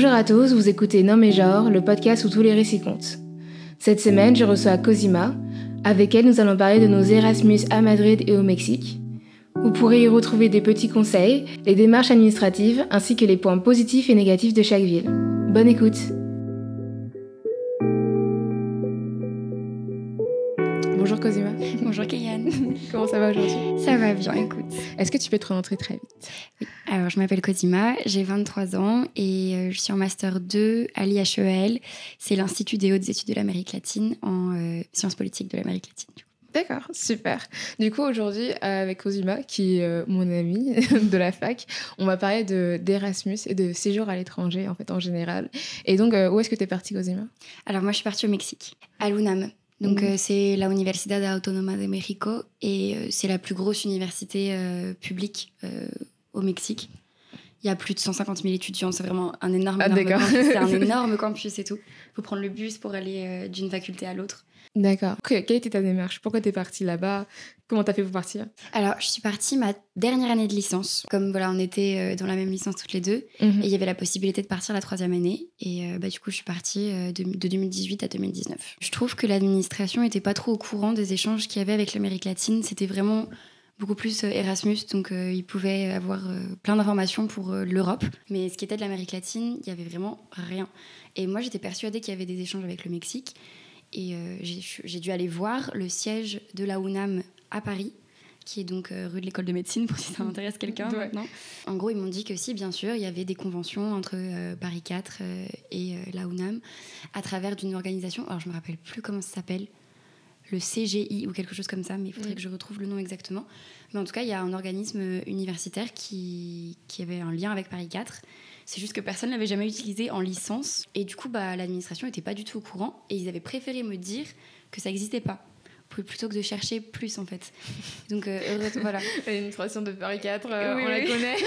Bonjour à tous, vous écoutez Nom et Genre, le podcast où tous les récits comptent. Cette semaine, je reçois Cosima. Avec elle, nous allons parler de nos Erasmus à Madrid et au Mexique. Vous pourrez y retrouver des petits conseils, les démarches administratives ainsi que les points positifs et négatifs de chaque ville. Bonne écoute Comment ça va aujourd'hui? Ça va bien, écoute. Est-ce que tu peux te rentrer très vite? Oui. Alors, je m'appelle Cosima, j'ai 23 ans et euh, je suis en Master 2 à l'IHEL. C'est l'Institut des hautes études de l'Amérique latine en euh, sciences politiques de l'Amérique latine. D'accord, super. Du coup, aujourd'hui, avec Cosima, qui est euh, mon amie de la fac, on va parler d'Erasmus et de séjour à l'étranger, en fait, en général. Et donc, où est-ce que tu es partie, Cosima? Alors, moi, je suis partie au Mexique, à l'UNAM. Donc, euh, c'est la Universidad Autónoma de México et euh, c'est la plus grosse université euh, publique au Mexique. Il y a plus de 150 000 étudiants, c'est vraiment un énorme, ah, énorme campus. C'est un énorme campus et tout. Il faut prendre le bus pour aller d'une faculté à l'autre. D'accord. Quelle était ta démarche? Pourquoi tu es partie là-bas? Comment t'as fait pour partir? Alors, je suis partie ma dernière année de licence. Comme voilà, on était euh, dans la même licence toutes les deux, mhm. et il y avait la possibilité de partir la troisième année. Et euh, bah, du coup, je suis partie euh, de, 2018 à 2019. Je trouve que l'administration n'était pas trop au courant des échanges qu'il y avait avec l'Amérique latine. C'était vraiment beaucoup plus Erasmus, donc ils pouvaient avoir plein d'informations pour l'Europe. Mais ce qui était de l'Amérique latine, il y avait vraiment rien. Et moi, j'étais persuadée qu'il y avait des échanges avec le Mexique. Et j'ai dû aller voir le siège de la UNAM à Paris qui est donc euh, rue de l'école de médecine pour si ça intéresse quelqu'un maintenant. En gros, ils m'ont dit que si, bien sûr, il y avait des conventions entre euh, Paris 4 euh, et la UNAM à travers d'une organisation, alors je me rappelle plus comment ça s'appelle, le CGI ou quelque chose comme ça, mais il faudrait que je retrouve le nom exactement. Mais en tout cas, il y a un organisme universitaire qui, qui avait un lien avec Paris 4. C'est juste que personne ne l'avait jamais utilisé en licence. Et du coup, bah, l'administration n'était pas du tout au courant. Et ils avaient préféré me dire que ça n'existait pas plutôt que de chercher plus en fait. Donc euh, voilà. L'administration de Paris 4, euh, on la connaît.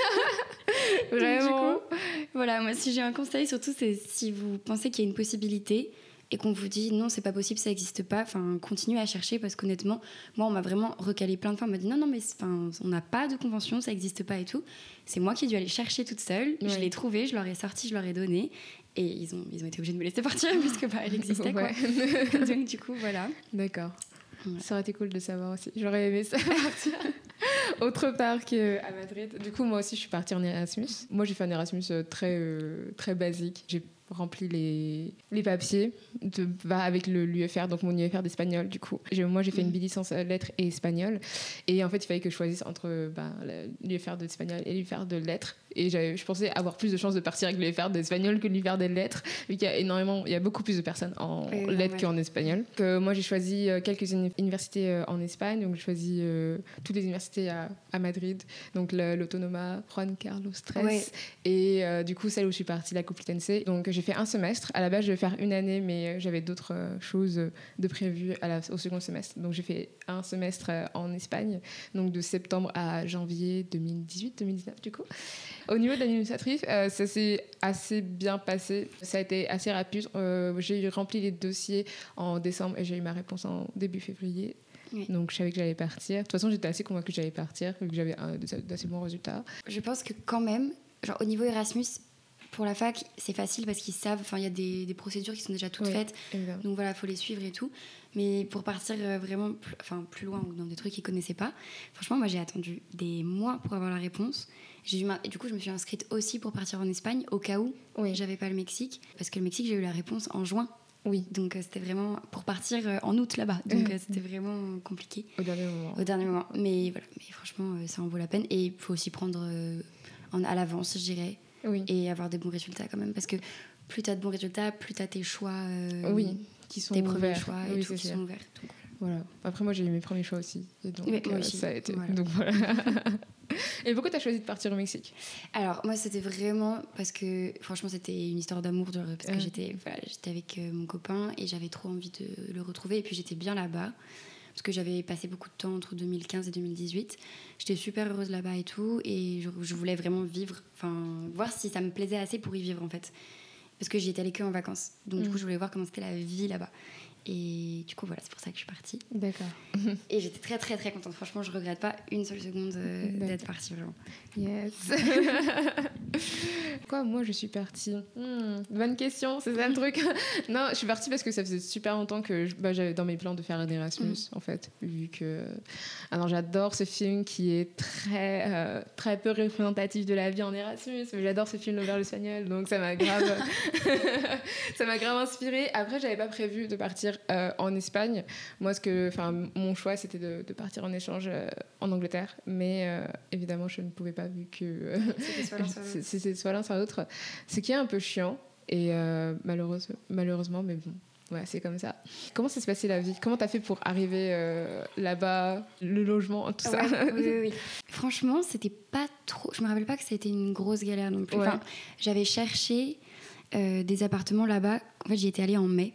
Vraiment. coup, voilà, moi si j'ai un conseil surtout c'est si vous pensez qu'il y a une possibilité et qu'on vous dit non, c'est pas possible, ça n'existe pas, enfin continuez à chercher parce qu'honnêtement, moi on m'a vraiment recalé plein de fois, on m'a dit non non mais on n'a pas de convention, ça n'existe pas et tout. C'est moi qui ai dû aller chercher toute seule, je l'ai trouvé, je leur ai sorti, je leur ai donné et ils ont, ils ont été obligés de me laisser partir puisque bah, elle existait quoi. Donc du coup voilà. D'accord. Ça aurait été cool de savoir aussi. J'aurais aimé ça autre part qu'à Madrid. Du coup, moi aussi, je suis partie en Erasmus. Moi, j'ai fait un Erasmus euh, très, euh, très basique. J'ai rempli les, les papiers de, bah, avec l'UFR, donc mon UFR d'espagnol du coup. Moi j'ai fait une mm. bilicence euh, lettres et espagnol et en fait il fallait que je choisisse entre bah, l'UFR d'espagnol et l'UFR de lettres et je pensais avoir plus de chances de partir avec l'UFR d'espagnol que l'UFR des lettres vu qu'il y a énormément, il y a beaucoup plus de personnes en lettres qu'en espagnol. Que moi j'ai choisi euh, quelques universités euh, en Espagne, donc j'ai choisi toutes les universités à, à Madrid, donc l'Autonoma, Juan Carlos III et du coup celle où je suis partie, la Complutense. Donc j'ai fait un semestre. À la base, je vais faire une année, mais euh, j'avais d'autres euh, choses de prévues à la, au second semestre. Donc j'ai fait un semestre euh, en Espagne, donc de septembre à janvier 2018-2019 du coup. Au niveau de l'administratif, ça s'est assez bien passé. Ça a été assez rapide. j'ai rempli les dossiers en décembre et j'ai eu ma réponse en début février. Donc je savais que j'allais partir. De toute façon, j'étais assez convaincue que j'allais partir, vu que j'avais d'assez bons résultats. Je pense que quand même, genre au niveau Erasmus, pour la fac, c'est facile parce qu'ils savent, enfin, il y a des, des, procédures qui sont déjà toutes faites. Donc voilà, il faut les suivre et tout. Mais pour partir euh, vraiment plus, enfin, plus loin ou dans des trucs qu'ils connaissaient pas, franchement, moi j'ai attendu des mois pour avoir la réponse. J'ai eu et du coup, je me suis inscrite aussi pour partir en Espagne au cas où oui. j'avais pas le Mexique. Parce que le Mexique, j'ai eu la réponse en juin. Oui. Donc euh, c'était vraiment pour partir euh, en août là-bas. Donc c'était vraiment compliqué. Au dernier moment. Au dernier moment. Mais voilà, mais franchement, ça en vaut la peine. Et il faut aussi prendre en, à l'avance, je dirais et avoir des bons résultats quand même. Parce que plus tu as de bons résultats, plus tu as tes choix. Euh, oui, qui sont tes premiers choix et tout, qui sont ouverts. voilà. Après, moi, j'ai eu mes premiers choix aussi. Et donc, euh, aussi. ça a été. Donc, voilà. et pourquoi tu as choisi de partir au Mexique? Alors, moi, c'était vraiment parce que, franchement, c'était une histoire d'amour. Parce que j'étais voilà, avec euh, mon copain et j'avais trop envie de le retrouver. Et puis, j'étais bien là-bas parce que j'avais passé beaucoup de temps entre 2015 et 2018. J'étais super heureuse là-bas et tout, et je, voulais vraiment vivre, enfin, voir si ça me plaisait assez pour y vivre en fait. Parce que j'y étais allée que en vacances. Donc, du coup, mm. je voulais voir comment c'était la vie là-bas. Et du coup, voilà, c'est pour ça que je suis partie. D'accord. Et j'étais très, très, très contente. Franchement, je regrette pas une seule seconde euh, d'être partie, vraiment. Yes. Quoi, moi je suis partie Hmm, Bonne question, c'est ça le truc. non, je suis partie parce que ça faisait super longtemps que bah, j'avais dans mes plans de faire un Erasmus, en fait. Vu que. Alors j'adore ce film qui est très, euh, très peu représentatif de la vie en Erasmus, mais j'adore ce film L'Auberge espagnol, donc ça m'a grave. ça m'a grave inspiré. Après, j'avais pas prévu de partir euh, en Espagne. Moi, ce que, mon choix, c'était de, de partir en échange euh, en Angleterre, mais euh, évidemment, je ne pouvais pas vu que C'était soit l'un, soit l'autre. Ce qui est un peu chiant et malheureuse, malheureusement, mais bon. Ouais, c'est comme ça. Comment ça se passait la vie? Comment t'as fait pour arriver euh, là-bas, le logement, tout ça? Oui, oui, oui. Franchement, c'était pas trop. Je me rappelle pas que ça a été une grosse galère non plus. Ouais. Enfin, j'avais cherché euh, des appartements là-bas. En fait, j'y étais allée en mai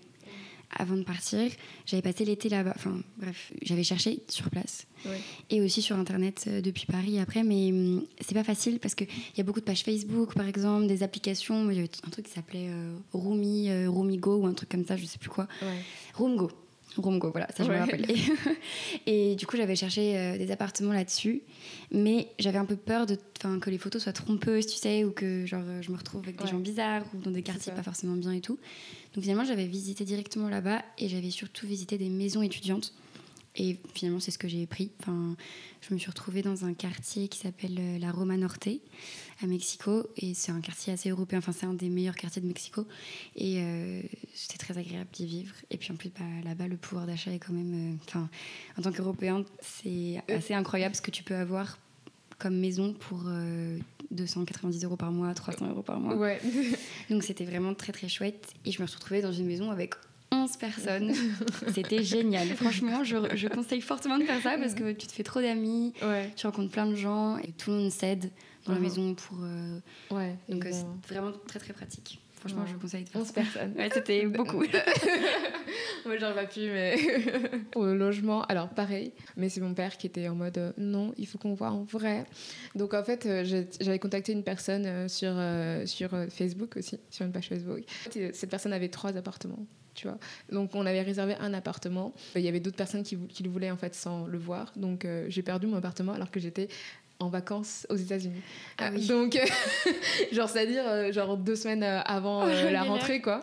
avant de partir. J'avais passé l'été là-bas. Enfin, bref, j'avais cherché sur place Ouais. et aussi sur internet euh, depuis Paris après. Mais hum, c'est pas facile parce qu'il y a beaucoup de pages Facebook, par exemple, des applications. Il y avait un truc qui s'appelait euh, Roomy, euh, Roomigo ou un truc comme ça, je sais plus quoi. Ouais. Roomgo. Roomgo, voilà, ça je me Ouais. rappelle. Et, et du coup, j'avais cherché euh, des appartements là-dessus, mais j'avais un peu peur de, que les photos soient trompeuses, tu sais, ou que genre, euh, je me retrouve avec des gens bizarres ou dans des quartiers pas forcément bien et tout. Donc finalement, j'avais visité directement là-bas et j'avais surtout visité des maisons étudiantes. Et finalement, c'est ce que j'ai pris. Enfin, je me suis retrouvée dans un quartier qui s'appelle euh, la Roma Norte à Mexico. Et c'est un quartier assez européen. Enfin, c'est un des meilleurs quartiers de Mexico. Et euh, c'était très agréable d'y vivre. Et puis en plus, bah, là-bas, le pouvoir d'achat est quand même. euh, Enfin, en tant qu'Européen, c'est assez incroyable ce que tu peux avoir comme maison pour euh, 290 euros par mois, 300 euros par mois. Ouais. Donc c'était vraiment très très chouette. Et je me suis retrouvée dans une maison avec 11 personnes. C'était génial. Franchement, je, je conseille fortement de faire ça parce que tu te fais trop d'amis, ouais. tu rencontres plein de gens et tout le monde s'aide dans la Mhm. maison pour. euh, Ouais. donc euh, évidemment. c'est vraiment très très pratique. Franchement, Ouais. je conseille de faire 11 ça. personnes. Ouais, c'était beaucoup. Moi, j'aurais pas pu, mais. Au logement, alors pareil, mais c'est mon père qui était en mode euh, non, il faut qu'on voit en vrai. Donc en fait, euh, j'avais contacté une personne euh, sur, euh, sur euh, Facebook aussi, sur une page Facebook. Euh, Cette personne avait trois appartements. Donc on avait réservé un appartement. Il y avait d'autres personnes qui le voulaient en fait sans le voir. Donc euh, j'ai perdu mon appartement alors que j'étais en vacances aux États-Unis. Ah oui. Donc, genre, c'est-à-dire, euh, genre deux semaines euh, avant euh, la Galère. rentrée, quoi.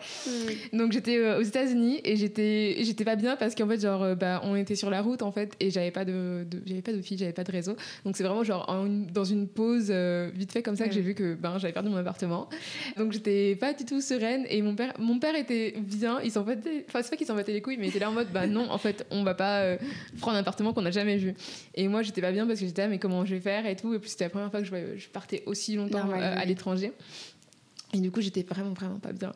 Donc j'étais euh, aux États-Unis et j'étais j'étais pas bien parce qu'en fait genre bah on était sur la route en fait et j'avais pas de, de- j'avais pas de fil, j'avais pas de réseau. Donc c'est vraiment genre en dans une pause euh, vite fait comme ça que j'ai vu que ben j'avais perdu mon appartement. Donc j'étais pas du tout sereine et mon père mon père était bien, il s'en battait enfin c'est pas qu'il s'en battait les couilles mais il était là en mode bah non en fait on va pas prendre un appartement qu'on n'a jamais vu. Et moi j'étais pas bien parce que j'étais là mais comment je vais faire et tout et puis c'était la première fois que je, partais aussi longtemps Normal, euh, à l'étranger. Et du coup, j'étais vraiment, vraiment pas bien.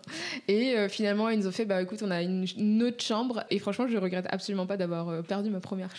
Et euh, finalement, ils nous ont fait, bah écoute, on a une, une autre chambre. Et franchement, je regrette absolument pas d'avoir euh, perdu ma première,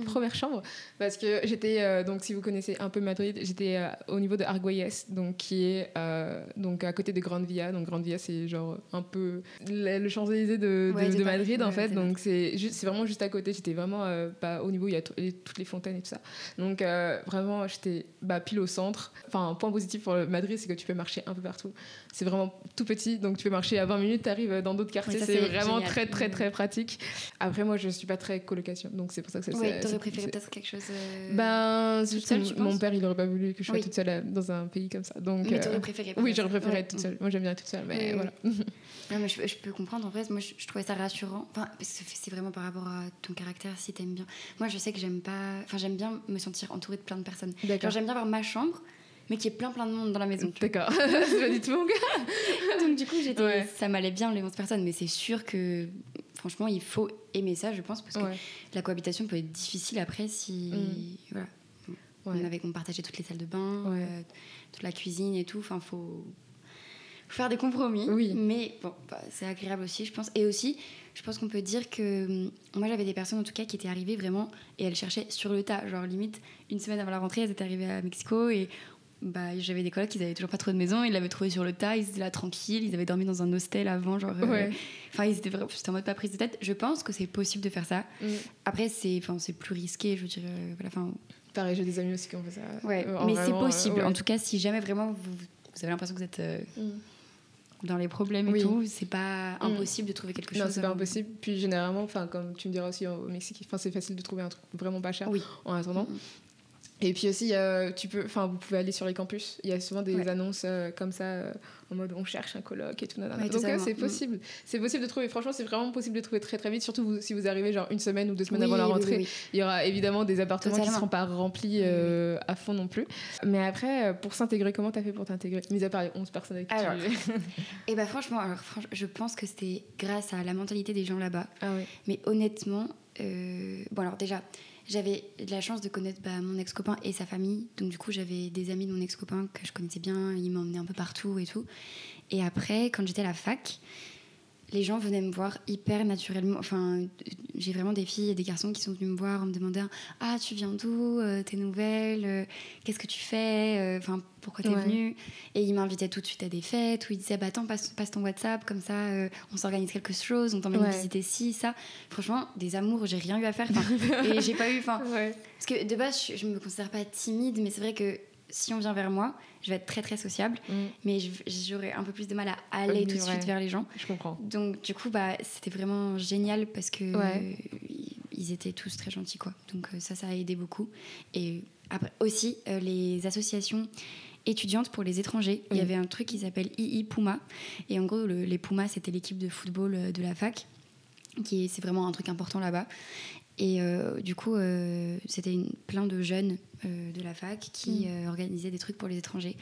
Mhm. première chambre. Parce que j'étais, euh, donc si vous connaissez un peu Madrid, j'étais euh, au niveau de Argüelles, donc qui est euh, donc à côté de Grande Via. Donc Grande Via, c'est genre un peu le, le Champs-Élysées de, de- Ouais, de. Madrid, en fait. Donc c'est juste- c'est vraiment juste à côté. J'étais vraiment bah, au niveau, il y a les- toutes les fontaines et tout ça. Donc vraiment, j'étais bah, pile au centre. Enfin, un point positif pour Madrid, c'est que tu peux marcher un peu partout. C'est vraiment tout petit, donc tu peux marcher à 20 minutes, tu arrives dans d'autres quartiers. C'est vraiment génial. très, très, Mhm. très pratique. Après, moi, je suis pas très colocation, donc c'est pour ça que ça c'est- t'aurais préféré peut-être quelque chose. euh, Ben, toute seule, mon père, il aurait pas voulu que je sois Oui. toute seule euh, dans un pays comme ça. Donc, Mais euh, t'aurais préféré. oui, j'aurais préféré Ouais. être toute seule. Moi, j'aime bien être toute seule, mais voilà. Non, mais je, je peux comprendre. En vrai, moi, je, je trouvais ça rassurant. Enfin, parce que c'est vraiment par rapport à ton caractère, si t'aimes bien. Moi, je sais que j'aime pas. Enfin, j'aime bien me sentir entourée de plein de personnes. Genre, D'accord. j'aime bien avoir ma chambre, mais qu'il y ait plein, plein de monde dans la maison. D'accord. c'est pas du tout mon cas. Donc, du coup, j'étais, Ouais. ça m'allait bien, les 11 personnes. Mais c'est sûr que, franchement, il faut aimer ça, je pense, parce que Ouais. la cohabitation peut être difficile après si. Mm. Voilà. Ouais. On avait qu'on partageait toutes les salles de bain, Ouais. euh, toute la cuisine et tout. Enfin, faut faire des compromis. Oui. Mais bon, bah, c'est agréable aussi, je pense. Et aussi, je pense qu'on peut dire que hum, moi, j'avais des personnes en tout cas qui étaient arrivées vraiment et elles cherchaient sur le tas. Genre, limite, une semaine avant la rentrée, elles étaient arrivées à Mexico et. Bah, j'avais des collègues qui avaient toujours pas trouvé de maison, ils l'avaient trouvé sur le tas, ils étaient là tranquilles, ils avaient dormi dans un hostel avant, genre. euh, Ouais. Enfin, ils étaient vraiment, en mode pas prise de tête. Je pense que c'est possible de faire ça. Mm. Après, c'est, plus risqué, je dirais. Voilà, enfin, Pareil, j'ai des amis aussi qui ont fait ça. Ouais, Euh, mais c'est euh, possible. ouais. En tout cas, si jamais vraiment vous, vous avez l'impression que vous êtes euh, Mm. dans les problèmes Oui. et tout, c'est pas Mm. impossible de trouver quelque Non, chose. c'est pas euh, impossible. Puis généralement, enfin, comme tu me diras aussi au Mexique, enfin, c'est facile de trouver un truc vraiment pas cher Oui. en attendant. Et puis aussi, euh, tu peux, enfin, vous pouvez aller sur les campus. Il y a souvent des Ouais. annonces euh, comme ça, euh, en mode on cherche un coloc et tout. Ouais, Donc c'est Mm. possible. C'est possible de trouver. Franchement, c'est vraiment possible de trouver très très vite. Surtout vous- si vous arrivez genre une semaine ou deux semaines Oui, avant la rentrée. oui, oui. Il y aura évidemment des appartements qui Totalement. seront pas remplis euh, à fond non plus. Mais après, pour s'intégrer, comment t'as fait pour t'intégrer? Mis à part les 11 personnes avec qui Alors. tu Et bah franchement, alors, franch- je pense que c'était grâce à la mentalité des gens là-bas. Ah. Mais honnêtement, bon alors déjà, j'avais la chance de connaître bah, mon ex-copain et sa famille. Donc du coup, j'avais des amis de mon ex-copain que je connaissais bien. Ils m'emmenaient un peu partout et tout. Et après, quand j'étais à la fac, les gens venaient me voir hyper naturellement. Enfin, j'ai vraiment des filles et des garçons qui sont venus me voir en me demandant Ah, tu viens d'où Euh, Tes nouvelles Euh, Qu'est-ce que tu fais Euh, Enfin, pourquoi t'es Ouais. venu Et ils m'invitaient tout de suite à des fêtes où ils disaient Bah, attends, passe, passe ton WhatsApp, comme ça, euh, on s'organise quelque chose, on t'emmène Ouais. visiter ci, ça. Franchement, des amours, j'ai rien eu à faire. Et j'ai pas eu. Enfin, Ouais. parce que de base, je, je me considère pas timide, mais c'est vrai que si on vient vers moi, je vais être très très sociable, Mm, mais j'aurais un peu plus de mal à aller Oui, tout de suite vers les gens. je comprends. Donc du coup, bah, c'était vraiment génial parce que Ouais. ils étaient tous très gentils, quoi. Donc euh, ça, ça a aidé beaucoup. Et après aussi, euh, les associations étudiantes pour les étrangers, il y avait un truc qui s'appelle II Puma. Et en gros, le- les Pumas, c'était l'équipe de football euh, de la fac, qui est- c'est vraiment un truc important là-bas. Et euh, du coup, euh, c'était plein de jeunes euh, de la fac qui Mm. organisaient des trucs pour les étrangers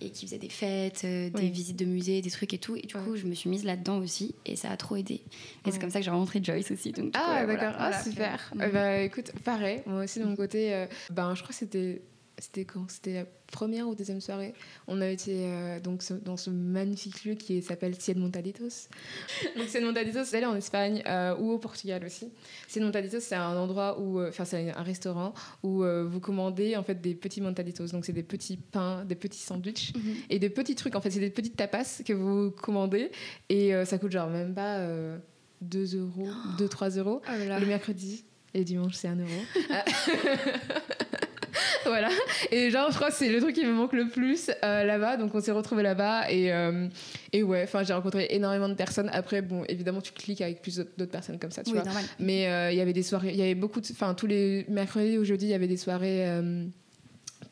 et qui faisaient des fêtes, des Oui. visites de musées, des trucs et tout. Et du Ouais. coup, je me suis mise là-dedans aussi et ça a trop aidé. Et Ouais. c'est comme ça que j'ai rencontré Joyce aussi. Donc, Ah, d'accord. voilà, ah, voilà. super. Bah, écoute, pareil. Moi aussi, de mon côté, ben, je crois que c'était. C'était quand C'était la première ou deuxième soirée. On a été euh, donc ce- dans ce magnifique lieu qui s'appelle Cien Montaditos. donc Cien Montaditos, c'est en Espagne euh, ou au Portugal aussi. Cien Montaditos, c'est un endroit où, euh, enfin, c'est un restaurant où vous commandez en fait des petits montaditos. Donc c'est des petits pains, des petits sandwichs Mhm. et des petits trucs. En fait, c'est des petites tapas que vous commandez et ça coûte genre même pas euh, 2 euros, 2-3 euros. Oh là là. Le mercredi et dimanche, c'est 1 euro. voilà. Et genre, je crois que c'est le truc qui me manque le plus euh, là-bas. Donc, on s'est retrouvés là-bas. Et, euh, et ouais, enfin, j'ai rencontré énormément de personnes. Après, bon, évidemment, tu cliques avec plus d'autres personnes comme ça, tu Oui, vois. normal. Mais euh, il y avait des soirées, il y avait beaucoup de. Enfin, tous les mercredis ou jeudis, il y avait des soirées.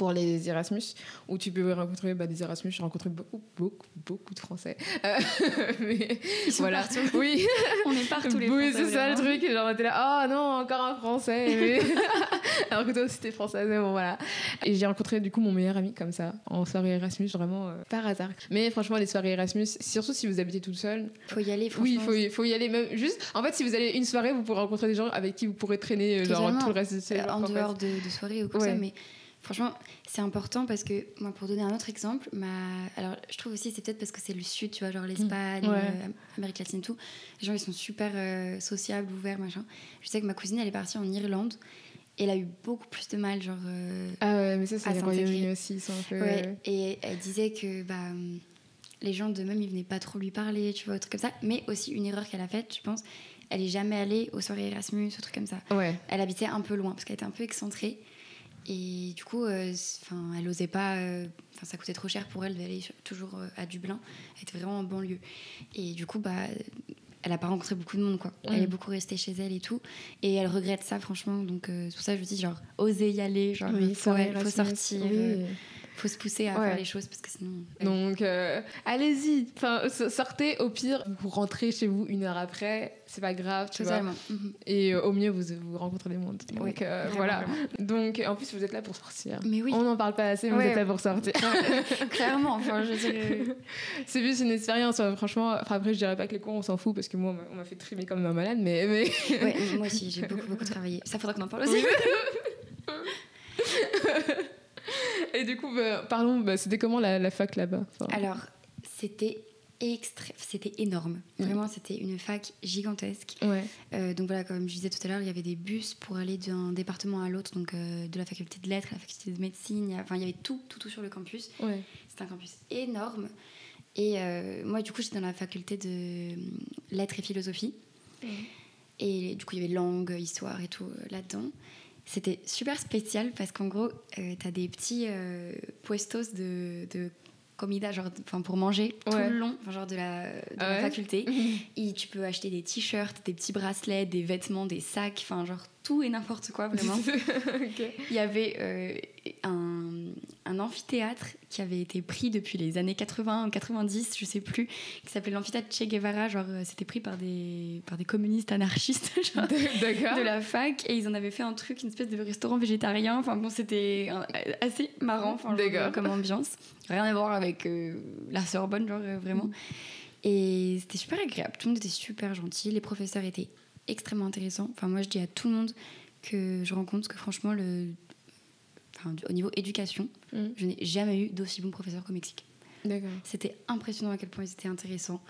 Pour les Erasmus, où tu peux rencontrer bah, des Erasmus. J'ai rencontré beaucoup, beaucoup, beaucoup de Français. Euh, mais Ils sont voilà. partout. Oui, On est partout les oui, c'est ça le truc. Genre, t'es là, oh non, encore un français. mais- Alors que toi aussi, t'es française, mais bon, voilà. Et j'ai rencontré du coup mon meilleur ami comme ça, en soirée Erasmus, vraiment euh, par hasard. Mais franchement, les soirées Erasmus, surtout si vous habitez toute seule, Faut y aller, oui, il franchement. faut, y- faut y aller même. Juste, en fait, si vous allez une soirée, vous pourrez rencontrer des gens avec qui vous pourrez traîner genre, Totalement. tout le reste de Euh, en fait. dehors de, de soirées ou comme Ouais. ça, mais franchement, c'est important parce que, moi, pour donner un autre exemple, ma... alors je trouve aussi, c'est peut-être parce que c'est le sud, tu vois, genre l'Espagne, Ouais. euh, Amérique latine, tout. Les gens, ils sont super euh, sociables, ouverts, machin. Je sais que ma cousine, elle est partie en Irlande et elle a eu beaucoup plus de mal, genre. euh, Ah ouais, mais ça, c'est les. Royaumes-Unis aussi, ils sont un peu. Ouais, et elle disait que bah, hum, les gens de même, ils venaient pas trop lui parler, tu vois, un truc comme ça. Mais aussi, une erreur qu'elle a faite, je pense, elle est jamais allée aux soirées Erasmus, ou trucs comme ça. Ouais. Elle habitait un peu loin parce qu'elle était un peu excentrée. Et du coup, euh, c- 'fin, elle osait pas. euh, 'fin, ça coûtait trop cher pour elle d'aller toujours euh, à Dublin. Elle était vraiment en banlieue. Et du coup, bah, elle a pas rencontré beaucoup de monde, quoi. Elle Mm. est beaucoup restée chez elle et tout. Et elle regrette ça, franchement. Donc, euh, c'est pour ça que je dis, genre, oser y aller, genre, Oui, faut, sortir, oui. euh, faut se pousser à Ouais. faire les choses parce que sinon. Donc, euh, allez-y. Enfin, so- sortez. Au pire, vous rentrez chez vous une heure après. C'est pas grave, tu vois. Mhm. Et euh, au mieux, vous, vous rencontrez des mondes. Donc, Oui, euh, vraiment, voilà. vraiment. Donc, en plus, vous êtes là pour sortir. Mais oui, On n'en parle pas assez, mais Ouais. vous êtes là pour sortir. clairement. Enfin, je euh, C'est juste une expérience, franchement. Enfin, après, je dirais pas que les cons, on s'en fout, parce que moi, on m'a- on m'a fait trimer comme un malade, mais. mais... ouais, moi aussi, j'ai beaucoup, beaucoup travaillé. Ça faudra qu'on en parle aussi. Et du coup, bah, parlons, bah, c'était comment la, la fac là-bas Enfin, Alors, c'était c'était énorme. Vraiment, c'était une fac gigantesque. Ouais. Euh, donc voilà, comme je disais tout à l'heure, il y avait des bus pour aller d'un département à l'autre, donc euh, de la faculté de lettres à la faculté de médecine. Enfin, il y avait tout, tout, tout sur le campus. Ouais. C'était un campus énorme. Et euh, moi, du coup, j'étais dans la faculté de lettres et philosophie. Et du coup, il y avait langue, histoire et tout là-dedans. C'était super spécial parce qu'en gros, tu as des petits euh, puestos de, de comida, genre enfin pour manger tout Ouais. le long, genre de la, de Ah la ouais faculté. Et tu peux acheter des t-shirts, des petits bracelets, des vêtements, des sacs, enfin genre tout et n'importe quoi vraiment. Il y avait euh, un, un amphithéâtre qui avait été pris depuis les années 80 ou 90, je sais plus, qui s'appelait l'amphithéâtre Che Guevara. Genre, euh, c'était pris par des, par des communistes anarchistes genre, de la fac et ils en avaient fait un truc, une espèce de restaurant végétarien. Enfin bon, c'était assez marrant enfin, genre, comme ambiance. Rien à voir avec euh, la Sorbonne, genre euh, vraiment. Et c'était super agréable. Tout le monde était super gentil. Les professeurs étaient extrêmement intéressants. Enfin, moi, je dis à tout le monde que je rencontre que franchement, le... enfin, au niveau éducation, Mm. je n'ai jamais eu d'aussi bons professeurs qu'au Mexique. C'était impressionnant à quel point ils étaient intéressants.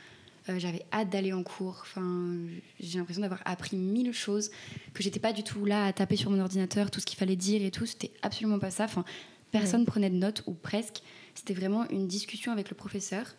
Euh, J'avais hâte d'aller en cours. Enfin, j'ai l'impression d'avoir appris mille choses que j'étais pas du tout là à taper sur mon ordinateur tout ce qu'il fallait dire et tout. C'était absolument pas ça. Enfin, personne prenait de notes ou presque. C'était vraiment une discussion avec le professeur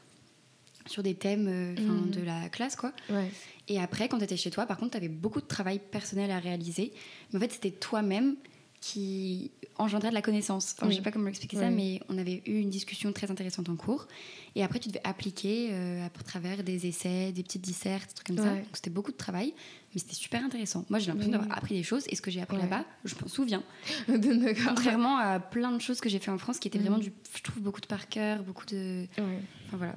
sur des thèmes euh, Mhm. de la classe, quoi. Ouais. Et après, quand tu étais chez toi, par contre, tu avais beaucoup de travail personnel à réaliser. Mais en fait, c'était toi-même qui engendrait de la connaissance. Enfin, Oui. Je sais pas comment expliquer ça, mais on avait eu une discussion très intéressante en cours. Et après, tu devais appliquer euh, à travers des essais, des petites dissertes, des trucs comme ça. Donc, c'était beaucoup de travail, mais c'était super intéressant. Moi, j'ai l'impression Oui. d'avoir appris des choses. Et ce que j'ai appris Ouais. là-bas, je m'en souviens. Contrairement à plein de choses que j'ai fait en France, qui étaient vraiment, du, je trouve, beaucoup de par cœur, beaucoup de... Enfin, voilà.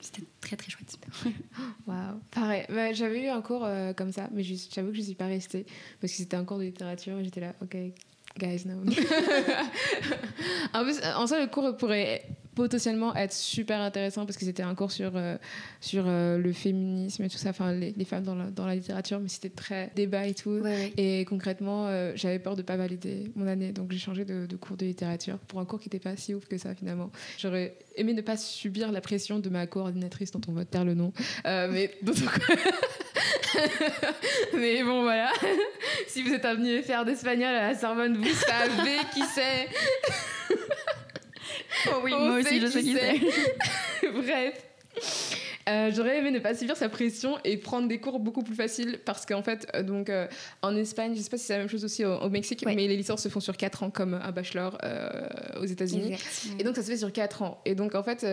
C'était très, très chouette. Waouh. Pareil. Bah, j'avais eu un cours euh, comme ça, mais j'avoue que je suis pas restée parce que c'était un cours de littérature et j'étais là, ok, guys, en plus, en soi, le cours pourrait potentiellement être super intéressant parce que c'était un cours sur, euh, sur euh, le féminisme et tout ça, enfin les, les femmes dans la, dans la littérature, mais c'était très débat et tout. Ouais. Et concrètement, euh, j'avais peur de pas valider mon année, donc j'ai changé de, de cours de littérature pour un cours qui n'était pas si ouf que ça finalement. J'aurais aimé ne pas subir la pression de ma coordinatrice dont on va taire le nom, mais mais bon voilà. si vous êtes venu faire d'espagnol à la Sorbonne, vous savez qui c'est. Oh oui, On moi aussi, je sais qui c'est. Bref. Euh, J'aurais aimé ne pas subir sa pression et prendre des cours beaucoup plus faciles parce qu'en fait, euh, donc, euh, en Espagne, je sais pas si c'est la même chose aussi au, au Mexique, Ouais. mais les licences se font sur 4 ans comme un bachelor aux États-Unis. Et donc ça se fait sur 4 ans. Et donc en fait,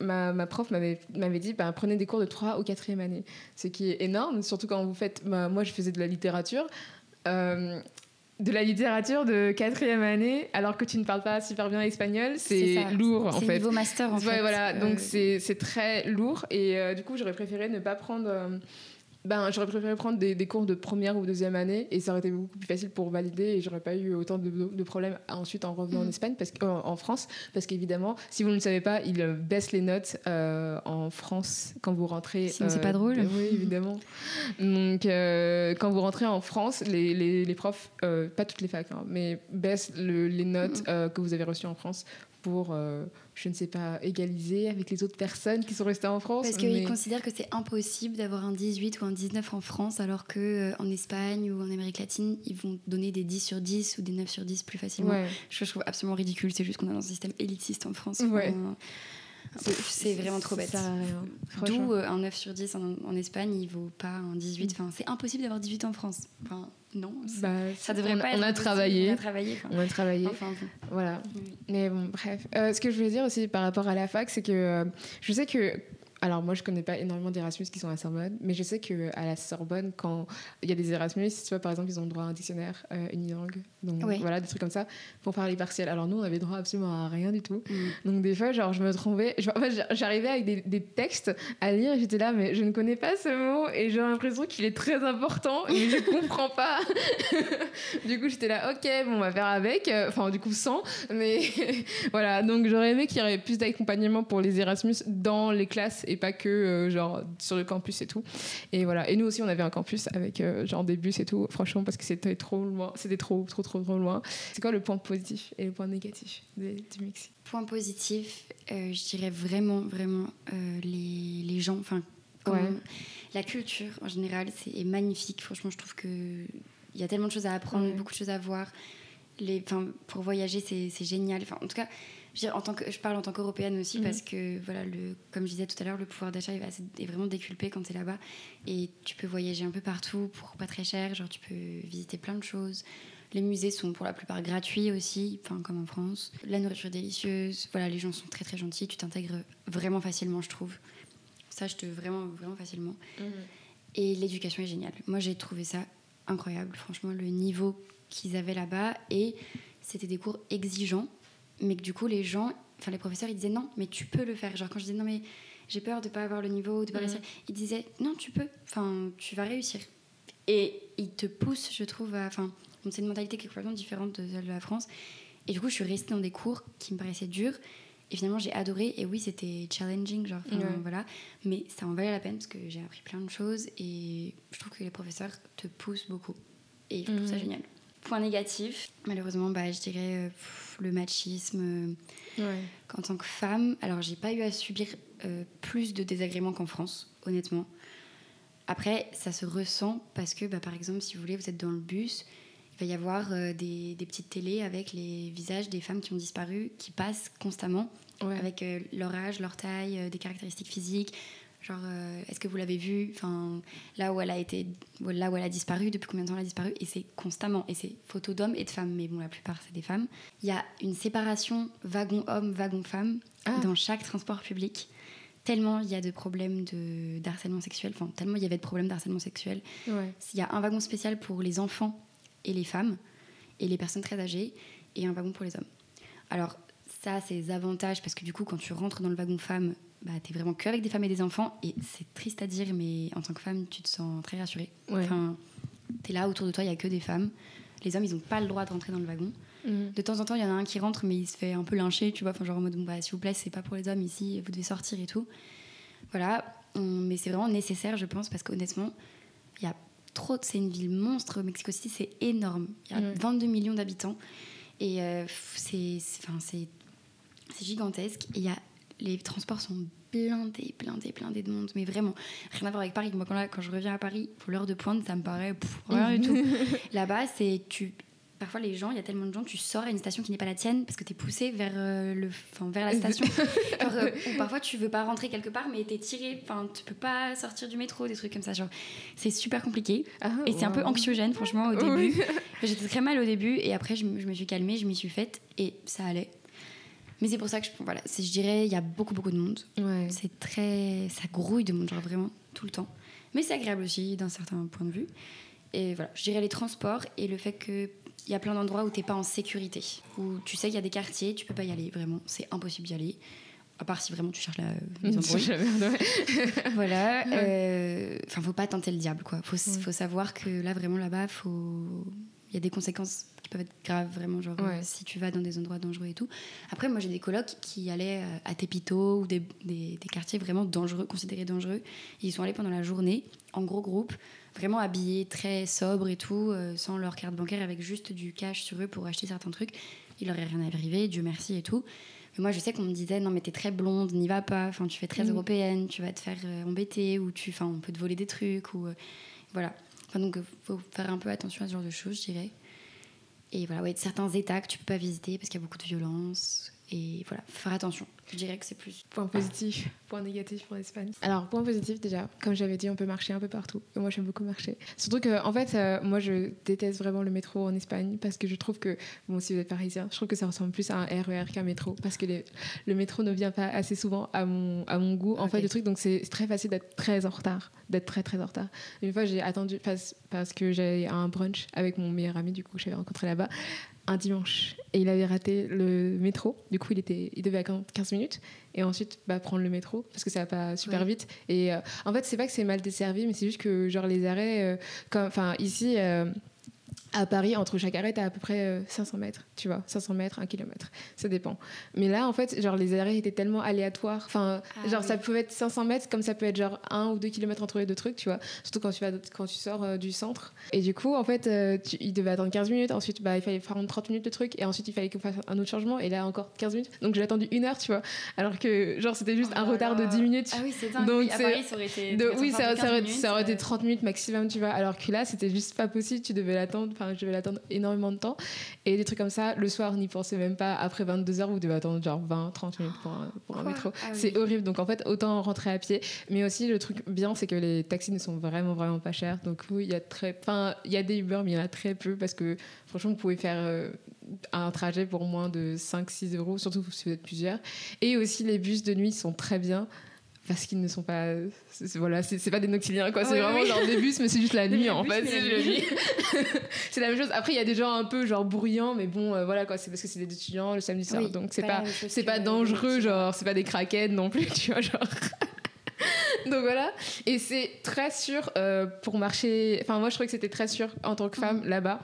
ma, ma prof m'avait m'avait dit, bah, prenez des cours de 3 ou 4e année. Ce qui est énorme, surtout quand vous faites... bah, moi, je faisais de la littérature. Euh, de la littérature de 4e année, alors que tu ne parles pas super bien espagnol, c'est lourd en C'est fait. niveau master en Ouais, fait. voilà, Euh, donc c'est c'est très lourd. Et euh, du coup, j'aurais préféré ne pas prendre... euh, ben, j'aurais préféré prendre des, des cours de première ou deuxième année et ça aurait été beaucoup plus facile pour valider et j'aurais pas eu autant de, de problèmes ensuite en revenant en Mhm. Espagne parce euh, en France parce qu'évidemment si vous ne le savez pas ils euh, baissent les notes euh, en France quand vous rentrez euh, Sinon, c'est pas drôle. oui évidemment donc euh, quand vous rentrez en France les, les, les profs euh, pas toutes les facs hein, mais baissent le- les notes euh, que vous avez reçues en France pour euh, je ne sais pas égaliser avec les autres personnes qui sont restées en France Parce qu'ils mais- considèrent que c'est impossible d'avoir un 18 ou un 19 en France, alors que euh, en Espagne ou en Amérique latine, ils vont donner des 10 sur 10 ou des 9 sur 10 plus facilement. ouais. Je trouve absolument ridicule. C'est juste qu'on a un système élitiste en France. Ouais. C'est vraiment trop bête. Franchement. D'où euh, un 9 sur 10 en, en Espagne, il vaut pas un 18. Enfin, c'est impossible d'avoir 18 en France. Enfin, non. Bah, ça devrait on, pas on être a travaillé. On a travaillé. enfin. On a travaillé. Enfin, bon. Voilà. Oui. Mais bon, bref. Euh, ce que je voulais dire aussi par rapport à la fac, c'est que euh, je sais que. Alors, moi, je connais pas énormément d'Erasmus qui sont à la Sorbonne, mais je sais qu'à la Sorbonne, quand il y a des Erasmus, tu vois, par exemple, ils ont le droit à un dictionnaire euh, unilingue. Donc, voilà, des trucs comme ça pour faire les partiels. Alors, nous, on avait droit absolument à rien du tout. Mm. Donc, des fois, genre, je me j'a- j'arrivais avec des, des textes à lire et j'étais là, mais je ne connais pas ce mot et j'ai l'impression qu'il est très important, mais je comprends pas. du coup, j'étais là, ok, bon, on va faire avec. Euh, Enfin, du coup, sans. Mais voilà, donc j'aurais aimé qu'il y aurait plus d'accompagnement pour les Erasmus dans les classes et pas que euh, genre sur le campus et tout. Et voilà. Et nous aussi, on avait un campus avec euh, genre des bus et tout. Franchement, parce que c'était trop loin. C'était trop, trop, trop, trop loin. C'est quoi le point positif et le point négatif du Mexique Point positif, euh, je dirais vraiment, vraiment euh, les, les gens. Enfin, Ouais. la culture en général, c'est est magnifique. Franchement, je trouve que il y a tellement de choses à apprendre, Ouais. beaucoup de choses à voir. Les, pour voyager, c'est génial. Enfin, en tout cas, dire, en tant que, je parle en tant qu'européenne aussi Mhm. parce que, voilà, le, comme je disais tout à l'heure, le pouvoir d'achat est, est vraiment déculpé quand tu es là-bas. Et tu peux voyager un peu partout pour pas très cher. Genre, tu peux visiter plein de choses. Les musées sont pour la plupart gratuits aussi, enfin comme en France. La nourriture est délicieuse. Voilà, les gens sont très très gentils. Tu t'intègres vraiment facilement, je trouve. Ça, je te vraiment vraiment facilement. Mhm. Et l'éducation est géniale. Moi, j'ai trouvé ça incroyable. Franchement, le niveau qu'ils avaient là-bas et c'était des cours exigeants, mais que du coup, les gens, enfin les professeurs, ils disaient non, mais tu peux le faire. Genre quand je disais non, mais j'ai peur de pas avoir le niveau, de pas Mhm. réussir, ils disaient non, tu peux. Enfin, tu vas réussir. Et ils te poussent, je trouve, à. Enfin, c'est une mentalité qui est complètement différente de celle de la France. Et du coup, je suis restée dans des cours qui me paraissaient durs. Et finalement, j'ai adoré. Et oui, c'était challenging, genre, Ouais. voilà. Mais ça en valait la peine parce que j'ai appris plein de choses. Et je trouve que les professeurs te poussent beaucoup. Et je trouve ça Mhm. génial. Point négatif, malheureusement, bah, je dirais euh, pff, le machisme. euh, Ouais. qu'en tant que femme, alors j'ai pas eu à subir euh, plus de désagréments qu'en France, honnêtement. Après, ça se ressent parce que, bah, par exemple, si vous voulez, vous êtes dans le bus, il va y avoir euh, des, des petites télés avec les visages des femmes qui ont disparu, qui passent constamment, Ouais. avec euh, leur âge, leur taille, euh, des caractéristiques physiques. Genre, euh, est-ce que vous l'avez vue Enfin, là où elle a été, là où elle a disparu, depuis combien de temps elle a disparu Et c'est constamment. Et c'est photos d'hommes et de femmes, mais bon, la plupart c'est des femmes. Il y a une séparation wagon homme, wagon femme Ah. dans chaque transport public. Tellement il y a de problèmes de d'harcèlement sexuel. Enfin, tellement il y avait de problèmes d'harcèlement sexuel. Ouais. Il y a un wagon spécial pour les enfants et les femmes et les personnes très âgées et un wagon pour les hommes. Alors ça, c'est avantages parce que du coup, quand tu rentres dans le wagon femme, bah, t'es vraiment que avec des femmes et des enfants et c'est triste à dire, mais en tant que femme, tu te sens très rassurée. Ouais. Enfin, t'es là autour de toi, il y a que des femmes. Les hommes, ils n'ont pas le droit de rentrer dans le wagon. Mhm. De temps en temps, il y en a un qui rentre, mais il se fait un peu lyncher, tu vois. Enfin, genre en mode, bon, bah, s'il vous plaît, c'est pas pour les hommes ici, vous devez sortir et tout. Voilà. On- Mais c'est vraiment nécessaire, je pense, parce qu'honnêtement, il y a trop. C'est une ville monstre. Mexico City, c'est énorme. Il y a Ouais. 22 millions d'habitants. Et euh, c'est enfin, c'est c'est gigantesque. Il y a, les transports sont blindés, blindés, blindés de monde. Mais vraiment, rien à voir avec Paris. Moi, quand, là, quand je reviens à Paris, pour l'heure de pointe, ça me paraît pff, rien du tout. Là-bas, c'est tu. Parfois, les gens, il y a tellement de gens, tu sors à une station qui n'est pas la tienne parce que tu es poussé vers, euh, le, enfin, vers la station. Genre, euh, ou parfois, tu veux pas rentrer quelque part, mais tu es tiré. Enfin, tu peux pas sortir du métro, des trucs comme ça. Genre, c'est super compliqué. Ah, Et c'est un peu anxiogène, franchement, au début. J'étais très mal au début, et après, je, je me suis calmée, je m'y suis faite, et ça allait. Mais c'est pour ça que je, voilà, je dirais, il y a beaucoup, beaucoup de monde. Ouais. C'est très. Ça grouille de monde, genre vraiment, tout le temps. Mais c'est agréable aussi, d'un certain point de vue. Et voilà, je dirais les transports et le fait qu'il y a plein d'endroits où t'es pas en sécurité. Où tu sais qu'il y a des quartiers, tu peux pas y aller, vraiment. C'est impossible d'y aller. À part si vraiment tu cherches la merde, ouais. voilà. euh, Enfin, faut pas tenter le diable, quoi. Faut, Ouais. faut savoir que là, vraiment, là-bas, faut. Il y a des conséquences qui peuvent être graves, vraiment, genre Ouais. si tu vas dans des endroits dangereux et tout. Après, moi, j'ai des colocs qui allaient euh, à Tepito ou des, des- des quartiers vraiment dangereux, considérés dangereux. Ils sont allés pendant la journée, en gros groupe, vraiment habillés, très sobres et tout, euh, sans leur carte bancaire, avec juste du cash sur eux pour acheter certains trucs. Il leur est rien arrivé, Dieu merci et tout. Mais moi, je sais qu'on me disait, non, mais t'es très blonde, n'y va pas. Enfin, tu fais très Mhm. européenne, tu vas te faire euh, embêter, ou tu, enfin, on peut te voler des trucs, ou euh, voilà. Enfin, donc, faut faire un peu attention à ce genre de choses, je dirais. Et voilà, ouais, certains états que tu peux pas visiter parce qu'il y a beaucoup de violence. Et voilà, faire attention. Je dirais que c'est plus. Point positif, point négatif pour l'Espagne. Alors, point positif, déjà, comme j'avais dit, on peut marcher un peu partout. Et moi, j'aime beaucoup marcher. Surtout que, en fait, euh, moi, je déteste vraiment le métro en Espagne parce que je trouve que, bon, si vous êtes parisien, je trouve que ça ressemble plus à un RER qu'un métro parce que les- le métro ne vient pas assez souvent à mon, à mon goût, en fait, le truc. Donc, c'est très facile d'être très en retard, d'être très, très en retard. Une fois, j'ai attendu parce, parce que j'avais un brunch avec mon meilleur ami, du coup, que j'avais rencontré là-bas un dimanche et il avait raté le métro. Du coup, il, était, il devait attendre 15 minutes et ensuite bah, prendre le métro parce que ça va pas super Ouais. vite. Et euh, en fait, c'est pas que c'est mal desservi, mais c'est juste que genre les arrêts, euh, comme, enfin ici. Euh, à Paris, entre chaque arrêt, t'as à peu près euh, 500 mètres, tu vois, 500 mètres, 1 km, ça dépend. Mais là, en fait, genre les arrêts étaient tellement aléatoires, enfin, Ah genre oui. ça pouvait être 500 mètres, comme ça peut être genre 1 ou 2 km entre les deux trucs, tu vois, surtout quand tu, vas, quand tu sors euh, du centre. Et du coup, en fait, euh, tu- il devait attendre 15 minutes, ensuite, bah, il fallait faire 30 minutes de truc, et ensuite, il fallait qu'on fasse un autre changement, et là, encore 15 minutes. Donc, j'ai attendu une heure, tu vois, alors que, genre, c'était juste Oh un retard de là. 10 minutes. Ah oui, c'est dingue. Donc, oui, à Paris, ça aurait été. De- oui, ça, ça aurait, 15 ça aurait été minutes, 30 minutes maximum, tu vois. Alors que là, c'était juste pas possible. Tu devais l'attendre. Enfin, enfin, je devais l'attendre énormément de temps. Et des trucs comme ça, le soir, n'y pensez même pas. Après 22 heures, vous devez attendre genre 20, 30 minutes pour un, pour un métro. Ah oui. C'est horrible. Donc en fait, autant rentrer à pied. Mais aussi, le truc bien, c'est que les taxis ne sont vraiment, vraiment pas chers. Donc oui, il y a très, enfin, il y a des Uber, mais il y en a très peu parce que franchement, vous pouvez faire euh, un trajet pour moins de 5-6 euros, surtout si vous êtes plusieurs. Et aussi, les bus de nuit sont très bien. Parce qu'ils ne sont pas. c'est- c'est- Voilà, c'est c'est pas des noctiliens, quoi. C'est Oui, vraiment oui. genre des bus, mais c'est juste la nuit, en bus, fait. C'est la c'est même chose. Après, il y a des gens un peu genre bruyants, mais bon, euh, voilà, quoi. C'est parce que c'est des étudiants le samedi soir. Oui, donc, c'est pas, c'est pas dangereux, genre, c'est pas des craquettes non plus, tu vois, genre. Donc voilà, et c'est très sûr euh, pour marcher. Enfin, moi je trouvais que c'était très sûr en tant que femme Mhm. là-bas.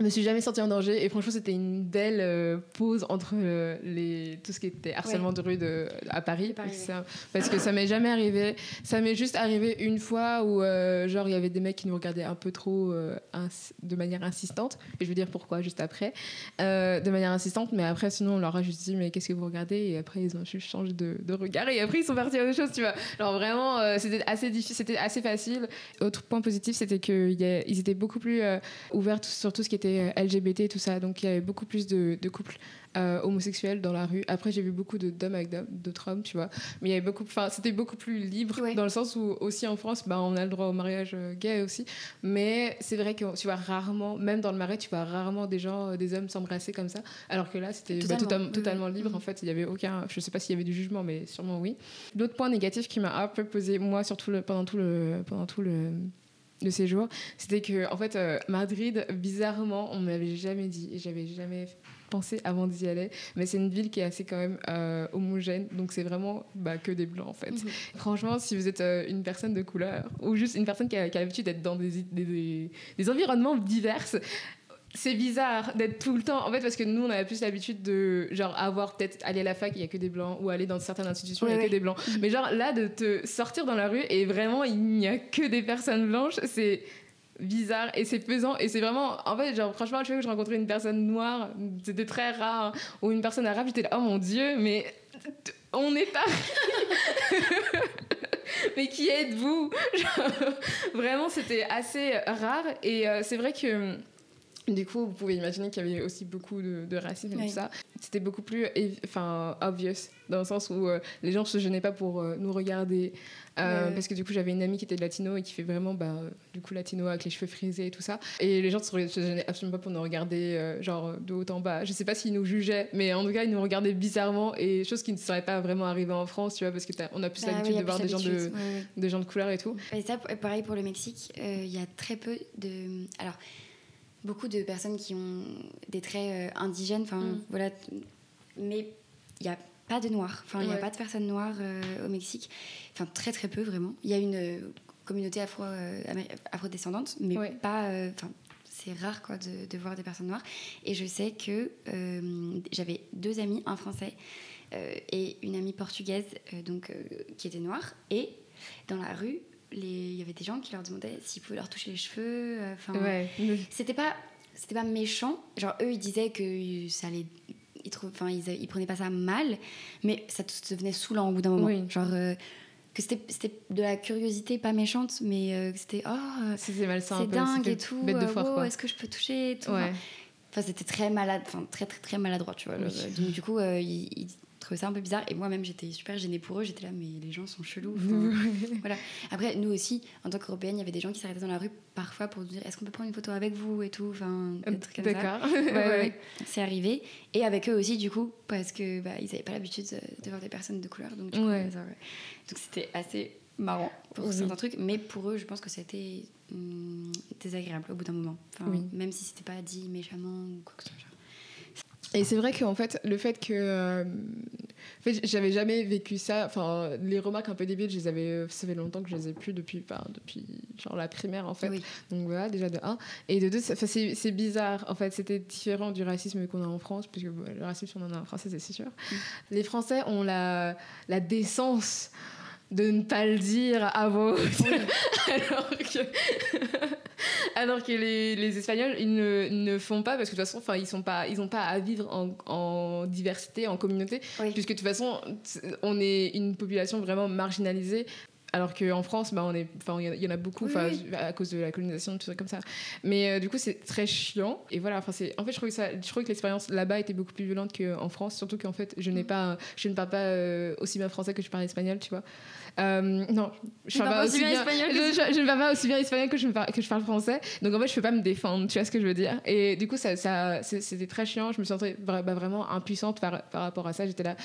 Je me suis jamais sentie en danger et franchement c'était une belle euh, pause entre euh, les, tout ce qui était harcèlement de rue de, à Paris. Paris, parce, que ça, parce que ça m'est jamais arrivé. Ça m'est juste arrivé une fois où euh, genre il y avait des mecs qui nous regardaient un peu trop de manière insistante. Et je vais dire pourquoi juste après. De manière insistante, mais après sinon on leur a juste dit mais qu'est-ce que vous regardez? Et après ils ont juste changé de, de regard et après ils sont partis à autre chose, tu vois. Alors vraiment c'était assez difficile, c'était assez facile. Autre point positif c'était qu'ils étaient beaucoup plus ouverts sur tout ce qui était euh, LGBT et tout ça. Donc il y avait beaucoup plus de, de couples euh, homosexuels dans la rue. Après j'ai vu beaucoup d'hommes avec d'autres hommes, tu vois. Mais il y avait beaucoup, enfin c'était beaucoup plus libre Ouais. dans le sens où aussi en France, bah, on a le droit au mariage euh, gay aussi. Mais c'est vrai que tu vois rarement, même dans le marais, tu vois rarement des gens, euh, des hommes s'embrasser comme ça. Alors que là c'était bah, Totalement. libre. En fait, il y avait aucun, je sais pas s'il y avait du jugement, mais sûrement oui. L'autre point négatif qui m'a un peu posé moi surtout le, pendant tout le pendant tout le le séjour, c'était que en fait euh, Madrid, bizarrement, on m'avait jamais dit et j'avais jamais pensé avant d'y aller, mais c'est une ville qui est assez quand même euh, homogène, donc c'est vraiment bah, que des blancs en fait. Mhm. Franchement, si vous êtes euh, une personne de couleur ou juste une personne qui a, l'habitude d'être dans des, des, des- des environnements divers, c'est bizarre d'être tout le temps. En fait, parce que nous, on a plus l'habitude de genre avoir peut-être aller à la fac, il y a que des blancs, ou aller dans certaines institutions, il y a Ouais, que ouais. des blancs. Mais genre là, de te sortir dans la rue et vraiment il n'y a que des personnes blanches, c'est bizarre et c'est pesant et c'est vraiment en fait genre franchement chaque fois que je rencontrais une personne noire c'était très rare ou une personne arabe j'étais là oh mon dieu mais on est pas mais qui êtes-vous? Genre, Vraiment, c'était assez rare. Et euh, c'est vrai que. Du coup, vous pouvez imaginer qu'il y avait aussi beaucoup de, de racisme et tout ça. C'était beaucoup plus enfin, obvious, dans le sens où euh, les gens se gênaient pas pour euh, nous regarder. Euh, Ouais. Parce que du coup, j'avais une amie qui était latino et qui fait vraiment, bah, du coup, latino avec les cheveux frisés et tout ça. Et les gens se, se gênaient absolument pas pour nous regarder, genre, de haut en bas. Je sais pas s'ils nous jugeaient, mais en tout cas, ils nous regardaient bizarrement et chose qui ne serait pas vraiment arrivée en France, tu vois, parce qu'on a plus Ah l'habitude oui, de voir des gens de, ouais, des gens de couleur et tout. Et ça, pareil pour le Mexique, il y a très peu de. Alors, beaucoup de personnes qui ont des traits euh, indigènes, enfin Mm. voilà. Mais il n'y a pas de noirs, enfin, il n'y a Ouais. pas de personnes noires euh, au Mexique. Enfin, très très peu vraiment. Il y a une euh, communauté afro, euh, afrodescendante, mais Ouais. pas. Enfin, c'est rare quoi de, de voir des personnes noires. Et je sais que j'avais deux amis, un français et une amie portugaise, donc qui était noire. Et dans la rue, il y avait des gens qui leur demandaient s'ils pouvaient leur toucher les cheveux. euh, Enfin, Ouais. c'était pas c'était pas méchant genre eux ils disaient que ça allait ils enfin ils, ils prenaient pas ça mal mais ça devenait saoulant au bout d'un moment Oui. genre euh, que c'était de la curiosité pas méchante mais euh, que c'était oh C'était malsain c'est dingue et tout Bête de foire, wow, quoi. est-ce que je peux toucher et tout Ouais. Enfin, c'était très malade, enfin très très très maladroit, tu vois. Oui. Le- Donc du coup, euh, ils, trouvaient ça un peu bizarre. Et moi-même, j'étais super gênée pour eux. J'étais là, mais les gens sont chelous. Voilà. Après, nous aussi, en tant qu'Européennes, il y avait des gens qui s'arrêtaient dans la rue parfois pour nous dire est-ce qu'on peut prendre une photo avec vous et tout. Enfin, des trucs comme ça. D'accord. Ouais, ouais. C'est arrivé. Et avec eux aussi, du coup, parce que bah, ils n'avaient pas l'habitude de, voir des personnes de couleur. Donc, coup, Ouais. ça, donc c'était assez marrant pour Oui. certains trucs. Mais pour eux, je pense que c'était hum, désagréable au bout d'un moment. Enfin, Oui. Même si c'était pas dit méchamment ou quoi que ce soit. Et c'est vrai qu'en fait, le fait que. euh, en fait, j'avais jamais vécu ça. Enfin, les remarques un peu débiles, je les avais, euh, ça fait longtemps que je les ai plus depuis, enfin, depuis genre la primaire en fait. Oui. Donc voilà, déjà de 1. Et de 2, c'est c'est bizarre. En fait, c'était différent du racisme qu'on a en France, puisque bon, le racisme, on en a en français, c'est sûr. Les Français ont la, la décence de ne pas le dire à voix haute. alors que. Alors que les, les Espagnols, ils ne, ne font pas parce que de toute façon, enfin, ils sont pas, ils pas à vivre en, en diversité, en communauté, Oui. puisque de toute façon, on est une population vraiment marginalisée. Alors qu'en France, bah, on est, enfin, il y, en a beaucoup, Oui, à cause de la colonisation, tout ça comme ça. Mais euh, du coup, c'est très chiant. Et voilà, enfin, c'est, en fait, je trouvais ça, je trouvais que l'expérience là-bas était beaucoup plus violente qu'en France, surtout qu'en fait, je n'ai Mm. pas, je ne parle pas euh, aussi bien français que je parle espagnol, tu vois. Euh, non, je parle pas aussi bien. espagnol que je, je- je ne parle pas aussi bien espagnol que je, me parle, que je parle français. Donc en fait, je peux pas me défendre, tu vois ce que je veux dire. Et du coup, ça, ça, c'est- c'était très chiant. Je me sentais bah, vraiment impuissante par, par rapport à ça. J'étais là.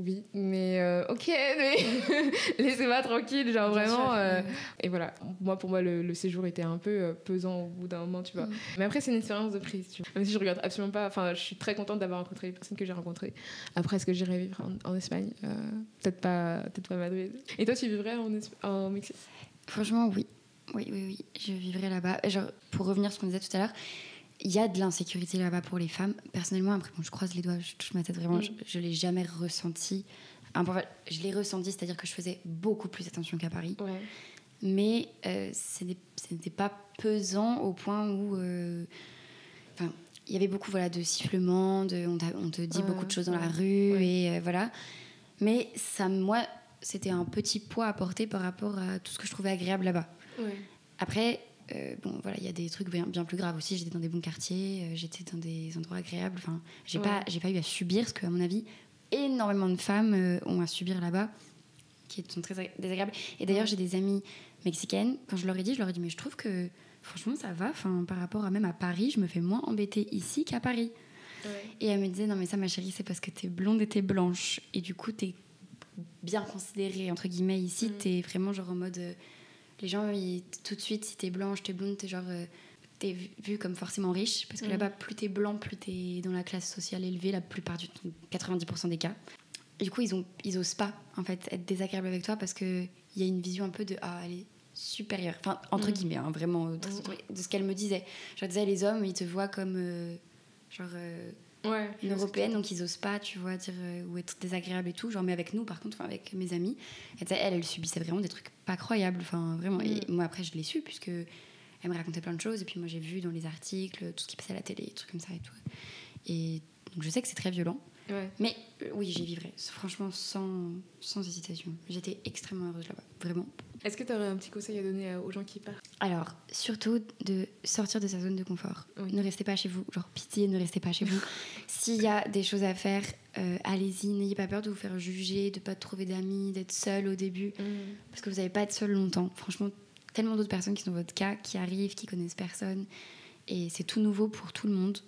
Oui, mais euh, ok, mais laissez-moi tranquille, genre Bien vraiment. sûr, euh, et voilà, moi pour moi le, le séjour était un peu euh, pesant au bout d'un moment, tu vois. Mm. Mais après c'est une expérience de prise, tu vois. Même si je regarde absolument pas, enfin je suis très contente d'avoir rencontré les personnes que j'ai rencontrées. Après est-ce que j'irai vivre en, en Espagne? Euh, Peut-être pas, peut-être pas Madrid. Et toi tu vivrais en, en Mexique? Franchement, oui. Oui, oui, oui. Je vivrai là-bas. Genre, pour revenir à ce qu'on disait tout à l'heure, il y a de l'insécurité là-bas pour les femmes. Personnellement, après, bon, je croise les doigts, je touche ma tête vraiment, Mm. je, je l'ai jamais ressenti. Je l'ai ressenti, c'est-à-dire que je faisais beaucoup plus attention qu'à Paris. Ouais. Mais euh, ce n'était pas pesant au point où. euh, Enfin, il y avait beaucoup voilà, de sifflements, de, on, on te dit Ouais, beaucoup de choses dans la rue, et euh, voilà. Mais ça, moi, c'était un petit poids à porter par rapport à tout ce que je trouvais agréable là-bas. Après, euh, bon, voilà, il y a des trucs bien, bien plus graves aussi. J'étais dans des bons quartiers, euh, j'étais dans des endroits agréables. Enfin, j'ai Ouais. pas, j'ai pas eu à subir, parce qu'à mon avis, énormément de femmes euh, ont à subir là-bas, qui sont très agré- désagréables. Et d'ailleurs, j'ai des amies mexicaines. Quand je leur ai dit, je leur ai dit, mais je trouve que franchement, ça va. Enfin, par rapport à même à Paris, je me fais moins embêter ici qu'à Paris. Ouais. Et elle me disait, non, mais ça, ma chérie, c'est parce que t'es blonde et t'es blanche. Et du coup, t'es bien considérée, entre guillemets, ici. Mm. T'es vraiment genre en mode. Les gens, ils- tout de suite, si t'es blanche, t'es blonde, t'es genre. euh, t'es vu- comme forcément riche. Parce que Mm. là-bas, plus t'es blanc, plus t'es dans la classe sociale élevée, la plupart du temps, 90% des cas. Et du coup, ils, ont, ils osent pas, en fait, être désagréables avec toi parce qu'il y a une vision un peu de. Ah, elle est supérieure. Enfin, entre Mm. guillemets, hein, vraiment, Mm. de ce qu'elle me disait. Je disais, les hommes, ils te voient comme. euh, genre. euh, Ouais. une européenne, donc ils osent pas, tu vois, dire euh, ou être désagréable et tout. Genre, mais avec nous, par contre, avec mes amis, elle, elle, elle subissait vraiment des trucs pas croyables, enfin, vraiment. Et Mm. moi, après, je l'ai su, puisque elle me racontait plein de choses, et puis moi, j'ai vu dans les articles tout ce qui passait à la télé, des trucs comme ça et tout. Et donc, je sais que c'est très violent, Ouais. mais euh, oui, j'y vivrai, franchement, sans, sans hésitation. J'étais extrêmement heureuse là-bas, vraiment. Est-ce que tu aurais un petit conseil à donner à- aux gens qui partent? Alors, surtout de sortir de sa zone de confort. Oui. Ne restez pas chez vous. Genre, pitié, ne restez pas chez vous. S'il y a des choses à faire, euh, allez-y. N'ayez pas peur de vous faire juger, de pas trouver d'amis, d'être seul au début. Parce que vous n'allez pas être seul longtemps. Franchement, tellement d'autres personnes qui sont dans votre cas, qui arrivent, qui connaissent personne. Et c'est tout nouveau pour tout le monde.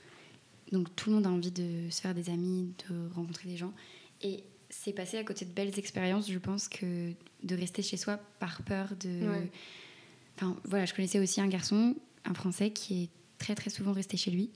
Donc, tout le monde a envie de se faire des amis, de rencontrer des gens. Et c'est passé à côté de belles expériences, je pense, que de rester chez soi par peur de. Ouais. Enfin, voilà, je connaissais aussi un garçon, un Français, qui est très très souvent resté chez lui.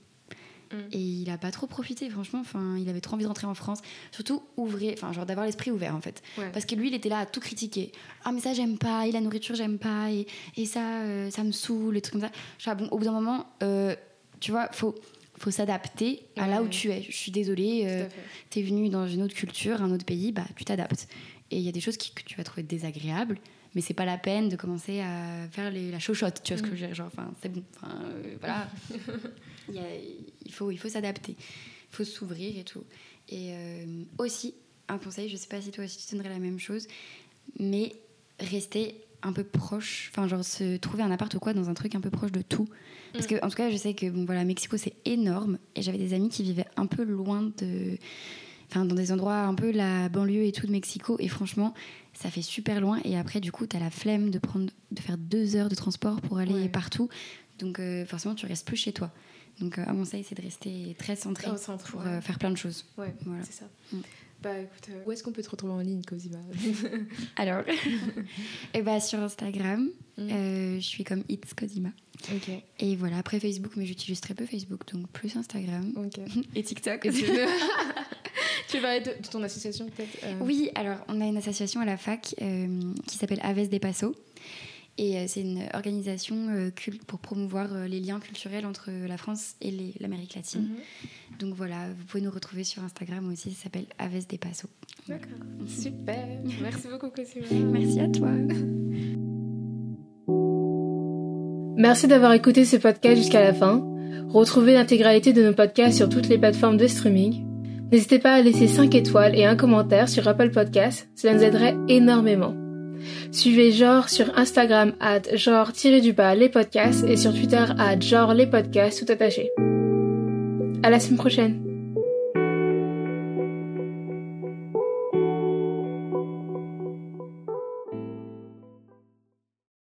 Mm. Et il a pas trop profité, franchement. Enfin, il avait trop envie de rentrer en France. Surtout ouvrir, enfin, genre d'avoir l'esprit ouvert en fait. Ouais. Parce que lui, il était là à tout critiquer. Ah, mais ça, j'aime pas. Et la nourriture, j'aime pas. Et, et ça, euh, ça me saoule. Et trucs comme ça. Je bon, au bout d'un moment, euh, tu vois, faut, faut s'adapter à là où tu es. Je suis désolée. Euh, fait. t'es venu dans une autre culture, un autre pays, bah, tu t'adaptes. Et il y a des choses qui- que tu vas trouver désagréables, mais c'est pas la peine de commencer à faire les- la chochotte, tu vois ce que je veux dire Genre, enfin, c'est bon. Enfin, euh, voilà. Il y a- il faut, il faut s'adapter. Il faut s'ouvrir et tout. Et euh, aussi, un conseil, je sais pas si toi aussi tu donnerais la même chose, mais rester un peu proche, enfin genre se trouver un appart ou quoi dans un truc un peu proche de tout. Parce Mm. que en tout cas, je sais que bon voilà, Mexico c'est énorme et j'avais des amis qui vivaient un peu loin de enfin dans des endroits un peu la banlieue et tout de Mexico et franchement, ça fait super loin et après du coup, tu as la flemme de prendre de faire deux heures de transport pour aller Ouais. partout. Donc euh, forcément, tu restes plus chez toi. Donc euh, à mon conseil, c'est de rester très centré centre, pour ouais. euh, faire plein de choses. Ouais, Voilà. c'est ça. Mm. Bah écoute, euh, où est-ce qu'on peut te retrouver en ligne, Cosima Alors, et bah sur Instagram, Mm. euh, je suis comme It's Cosima. Ok. Et voilà, après Facebook, mais j'utilise très peu Facebook, donc plus Instagram Ok. et TikTok. Et tu, tu veux parler de, de ton association peut-être euh, Oui, alors on a une association à la fac qui s'appelle Aves des Passo. Et euh, c'est une organisation euh, cul- pour promouvoir euh, les liens culturels entre la France et l'Amérique latine. Mhm. Donc voilà, vous pouvez nous retrouver sur Instagram aussi, ça s'appelle Aves des Passo. D'accord. Super. Merci beaucoup, Cosima. Merci à toi. Merci d'avoir écouté ce podcast jusqu'à la fin. Retrouvez l'intégralité de nos podcasts sur toutes les plateformes de streaming. N'hésitez pas à laisser 5 étoiles et un commentaire sur Apple Podcasts, cela nous aiderait énormément. Suivez Genre sur Instagram at genre-du-bas les podcasts et sur Twitter at genre les podcasts tout attaché. À la semaine prochaine.